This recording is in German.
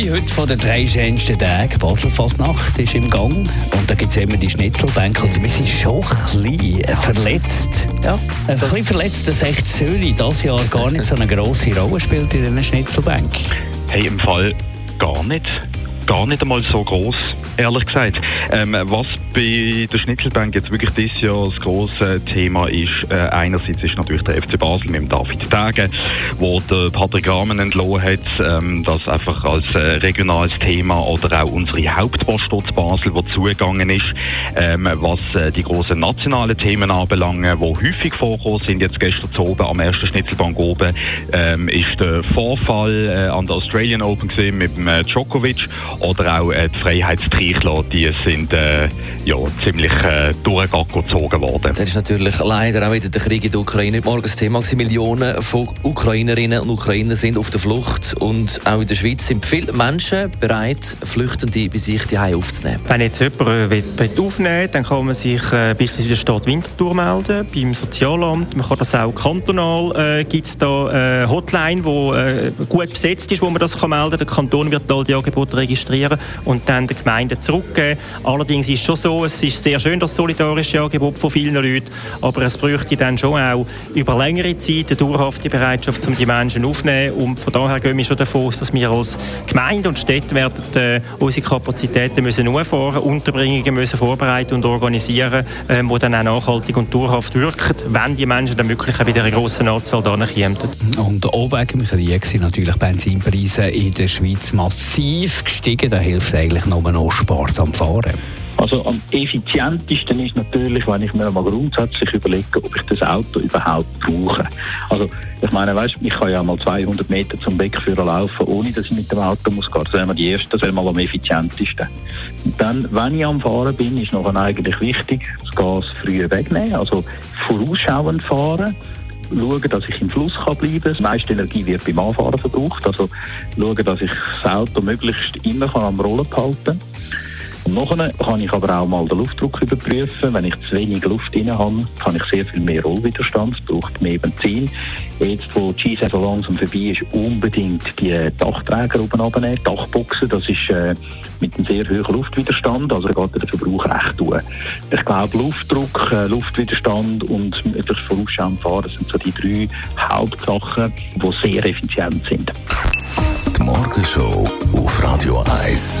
2 heute von den drei schönsten Tagen. Baselfastnacht ist im Gang. Und da gibt es immer die Schnitzelbänke. Und wir sind schon ein bisschen verletzt. Ja, ein bisschen verletzt, dass echt Zürich dieses Jahr gar nicht so eine grosse Rolle spielt in diesen Schnitzelbank. Hey, im Fall gar nicht. Gar nicht einmal so groß, ehrlich gesagt. Ähm, was bei der Schnitzelbank jetzt wirklich dieses Jahr das große Thema ist, äh, einerseits ist natürlich der FC Basel mit dem David Tage, wo der Patrick Rahmen entlohnt hat, ähm, das einfach als äh, regionales Thema oder auch unsere Hauptpost Basel, wo zugegangen ist, ähm, was äh, die großen nationalen Themen anbelangt, wo häufig vorkommen sind. Jetzt gestern zu oben am ersten Schnitzelbank oben ähm, ist der Vorfall äh, an der Australian Open gesehen mit dem äh, Djokovic oder auch äh, die Freiheitstrichler, die sind äh, ja, ziemlich äh, durchgezogen worden. Das ist natürlich leider auch wieder der Krieg in der Ukraine morgen das Thema gewesen. Millionen von Ukrainerinnen und Ukrainern sind auf der Flucht und auch in der Schweiz sind viele Menschen bereit, Flüchtende bei sich die aufzunehmen. Wenn jetzt jemand äh, will, will aufnehmen will, dann kann man sich äh, beispielsweise der Stadt Winterthur melden, beim Sozialamt. Man kann das auch kantonal, äh, gibt es da eine äh, Hotline, die äh, gut besetzt ist, wo man das kann melden kann. Der Kanton wird all die Angebote registrieren und dann der Gemeinde zurückgeben. Allerdings ist es schon so, es ist sehr schön, das solidarische Angebot von vielen Leuten, aber es bräuchte dann schon auch über längere Zeit eine dauerhafte Bereitschaft, um die Menschen aufzunehmen. Und von daher gehen wir schon davon aus, dass wir als Gemeinde und Städte werden äh, unsere Kapazitäten müssen auffahren, Unterbringungen müssen vorbereiten und organisieren, äh, die dann auch nachhaltig und dauerhaft wirken, wenn die Menschen dann auch wieder eine grosse Anzahl kommen. Und auch wegen dem Krieg sind natürlich Benzinpreise in der Schweiz massiv gestiegen. Da hilft eigentlich nur noch sparsam fahren. Also am effizientesten ist natürlich, wenn ich mir mal grundsätzlich überlege, ob ich das Auto überhaupt brauche. Also ich meine, weißt, ich kann ja mal 200 Meter zum Wegführer laufen, ohne dass ich mit dem Auto muss gehen. Das wäre mal die erste, das wäre mal am effizientesten. Und dann, wenn ich am Fahren bin, ist noch eigentlich wichtig, das Gas früh wegnehmen, also vorausschauend fahren schauen, dass ich im Fluss kann bleiben kann. Die meiste Energie wird beim Anfahren verbraucht. Also schauen, dass ich das Auto möglichst immer kann am Rollen behalten kann. Nachher kann ich aber auch mal den Luftdruck überprüfen. Wenn ich zu wenig Luft drin habe, habe ich sehr viel mehr Rollwiderstand, es braucht mehr Benzin. Jetzt, wo die Skisaison langsam vorbei ist, unbedingt die Dachträger oben runternehmen, Dachboxen, das ist äh, mit einem sehr hohen Luftwiderstand, also geht der Verbrauch recht tun. Ich glaube, Luftdruck, äh, Luftwiderstand und möglichst vorausschauend fahren sind so die drei Hauptsachen, die sehr effizient sind. Die Morgenshow auf Radio 1.